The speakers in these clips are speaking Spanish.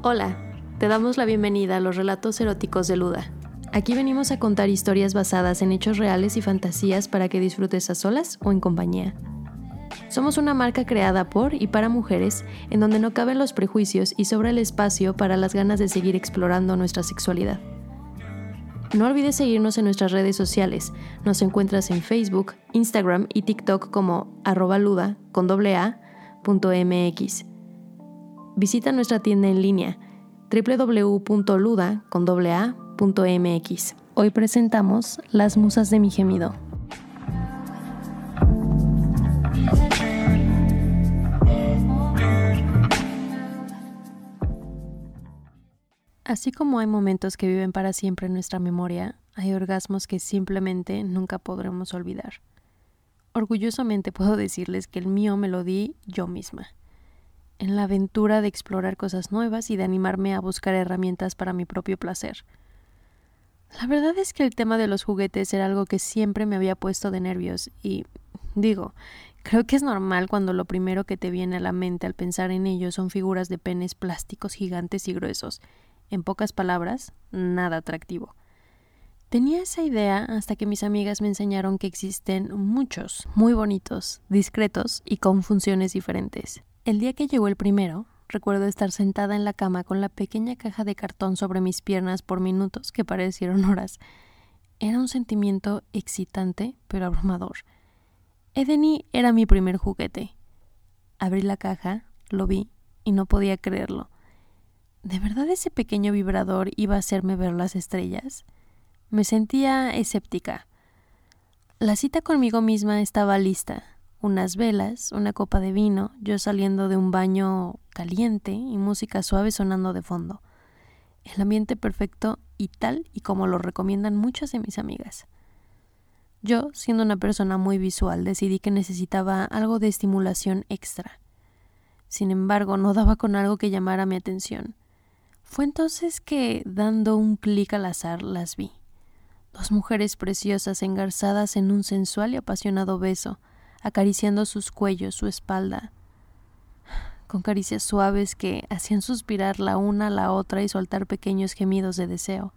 Hola, te damos la bienvenida a los relatos eróticos de Luda. Aquí venimos a contar historias basadas en hechos reales y fantasías para que disfrutes a solas o en compañía. Somos una marca creada por y para mujeres en donde no caben los prejuicios y sobra el espacio para las ganas de seguir explorando nuestra sexualidad. No olvides seguirnos en nuestras redes sociales. Nos encuentras en Facebook, Instagram y TikTok como arroba luda con doble a, punto mx. Visita nuestra tienda en línea www.luda.mx. Hoy presentamos Las Musas de mi Gemido. Así como hay momentos que viven para siempre en nuestra memoria, hay orgasmos que simplemente nunca podremos olvidar. Orgullosamente puedo decirles que el mío me lo di yo misma en la aventura de explorar cosas nuevas y de animarme a buscar herramientas para mi propio placer. La verdad es que el tema de los juguetes era algo que siempre me había puesto de nervios y, digo, creo que es normal cuando lo primero que te viene a la mente al pensar en ellos son figuras de penes plásticos gigantes y gruesos. En pocas palabras, nada atractivo. Tenía esa idea hasta que mis amigas me enseñaron que existen muchos, muy bonitos, discretos y con funciones diferentes. El día que llegó el primero, recuerdo estar sentada en la cama con la pequeña caja de cartón sobre mis piernas por minutos que parecieron horas. Era un sentimiento excitante, pero abrumador. Edeni era mi primer juguete. Abrí la caja, lo vi y no podía creerlo. ¿De verdad ese pequeño vibrador iba a hacerme ver las estrellas? Me sentía escéptica. La cita conmigo misma estaba lista unas velas, una copa de vino, yo saliendo de un baño caliente y música suave sonando de fondo. El ambiente perfecto y tal y como lo recomiendan muchas de mis amigas. Yo, siendo una persona muy visual, decidí que necesitaba algo de estimulación extra. Sin embargo, no daba con algo que llamara mi atención. Fue entonces que, dando un clic al azar, las vi. Dos mujeres preciosas engarzadas en un sensual y apasionado beso, acariciando sus cuellos, su espalda, con caricias suaves que hacían suspirar la una a la otra y soltar pequeños gemidos de deseo.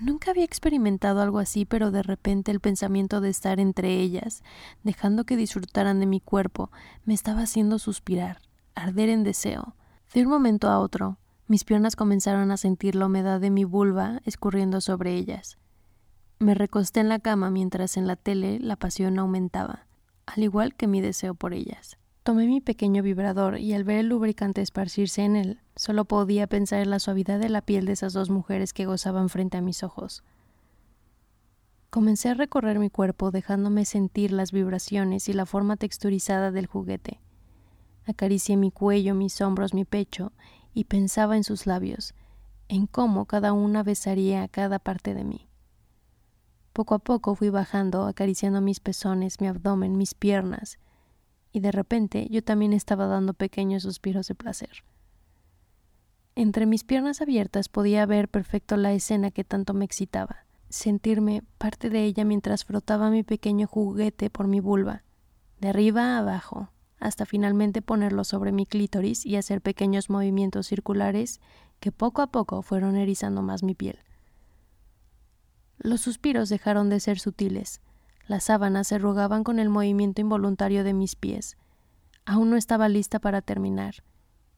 Nunca había experimentado algo así, pero de repente el pensamiento de estar entre ellas, dejando que disfrutaran de mi cuerpo, me estaba haciendo suspirar, arder en deseo. De un momento a otro, mis piernas comenzaron a sentir la humedad de mi vulva escurriendo sobre ellas. Me recosté en la cama mientras en la tele la pasión aumentaba al igual que mi deseo por ellas. Tomé mi pequeño vibrador y al ver el lubricante esparcirse en él, solo podía pensar en la suavidad de la piel de esas dos mujeres que gozaban frente a mis ojos. Comencé a recorrer mi cuerpo dejándome sentir las vibraciones y la forma texturizada del juguete. Acaricié mi cuello, mis hombros, mi pecho y pensaba en sus labios, en cómo cada una besaría a cada parte de mí. Poco a poco fui bajando, acariciando mis pezones, mi abdomen, mis piernas, y de repente yo también estaba dando pequeños suspiros de placer. Entre mis piernas abiertas podía ver perfecto la escena que tanto me excitaba, sentirme parte de ella mientras frotaba mi pequeño juguete por mi vulva, de arriba a abajo, hasta finalmente ponerlo sobre mi clítoris y hacer pequeños movimientos circulares que poco a poco fueron erizando más mi piel. Los suspiros dejaron de ser sutiles. Las sábanas se arrugaban con el movimiento involuntario de mis pies. Aún no estaba lista para terminar.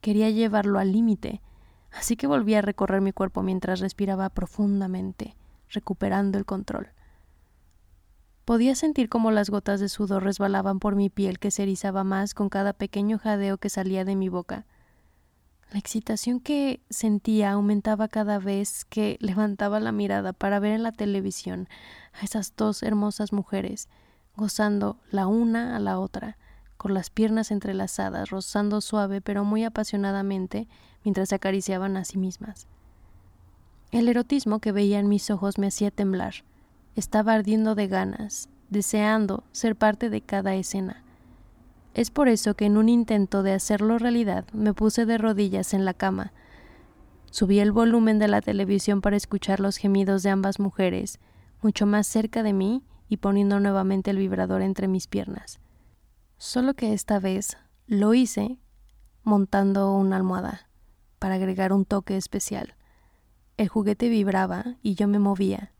Quería llevarlo al límite, así que volví a recorrer mi cuerpo mientras respiraba profundamente, recuperando el control. Podía sentir cómo las gotas de sudor resbalaban por mi piel que se erizaba más con cada pequeño jadeo que salía de mi boca. La excitación que sentía aumentaba cada vez que levantaba la mirada para ver en la televisión a esas dos hermosas mujeres, gozando la una a la otra, con las piernas entrelazadas, rozando suave pero muy apasionadamente mientras se acariciaban a sí mismas. El erotismo que veía en mis ojos me hacía temblar. Estaba ardiendo de ganas, deseando ser parte de cada escena. Es por eso que en un intento de hacerlo realidad me puse de rodillas en la cama. Subí el volumen de la televisión para escuchar los gemidos de ambas mujeres, mucho más cerca de mí y poniendo nuevamente el vibrador entre mis piernas. Solo que esta vez lo hice montando una almohada, para agregar un toque especial. El juguete vibraba y yo me movía,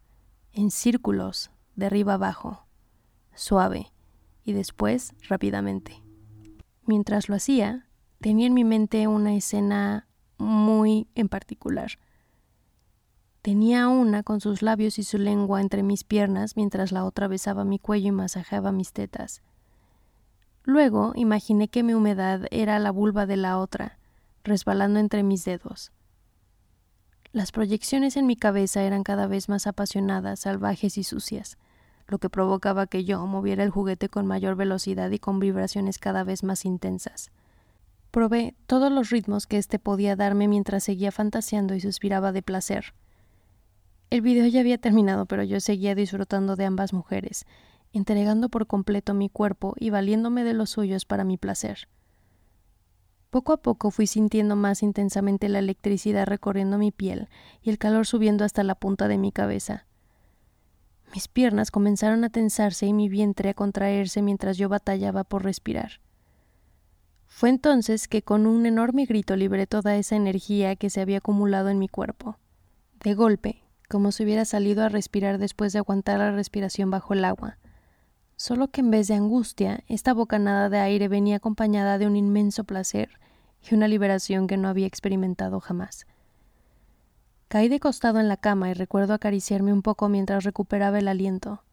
en círculos, de arriba abajo, suave, y después rápidamente. Mientras lo hacía, tenía en mi mente una escena muy en particular. Tenía una con sus labios y su lengua entre mis piernas mientras la otra besaba mi cuello y masajeaba mis tetas. Luego imaginé que mi humedad era la vulva de la otra, resbalando entre mis dedos. Las proyecciones en mi cabeza eran cada vez más apasionadas, salvajes y sucias, lo que provocaba que yo moviera el juguete con mayor velocidad y con vibraciones cada vez más intensas. Probé todos los ritmos que éste podía darme mientras seguía fantaseando y suspiraba de placer. El video ya había terminado, pero yo seguía disfrutando de ambas mujeres, entregando por completo mi cuerpo y valiéndome de los suyos para mi placer. Poco a poco fui sintiendo más intensamente la electricidad recorriendo mi piel y el calor subiendo hasta la punta de mi cabeza. Mis piernas comenzaron a tensarse y mi vientre a contraerse mientras yo batallaba por respirar. Fue entonces que con un enorme grito liberé toda esa energía que se había acumulado en mi cuerpo. De golpe, como si hubiera salido a respirar después de aguantar la respiración bajo el agua, solo que en vez de angustia, esta bocanada de aire venía acompañada de un inmenso placer y una liberación que no había experimentado jamás. Caí de costado en la cama y recuerdo acariciarme un poco mientras recuperaba el aliento.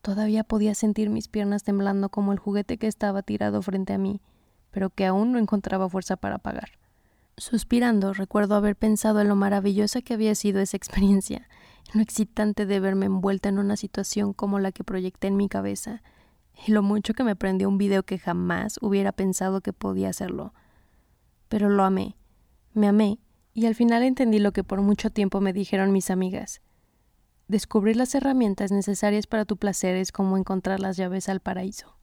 Todavía podía sentir mis piernas temblando como el juguete que estaba tirado frente a mí, pero que aún no encontraba fuerza para apagar. Suspirando, recuerdo haber pensado en lo maravillosa que había sido esa experiencia lo excitante de verme envuelta en una situación como la que proyecté en mi cabeza, y lo mucho que me prendió un video que jamás hubiera pensado que podía hacerlo. Pero lo amé, me amé, y al final entendí lo que por mucho tiempo me dijeron mis amigas. Descubrir las herramientas necesarias para tu placer es como encontrar las llaves al paraíso.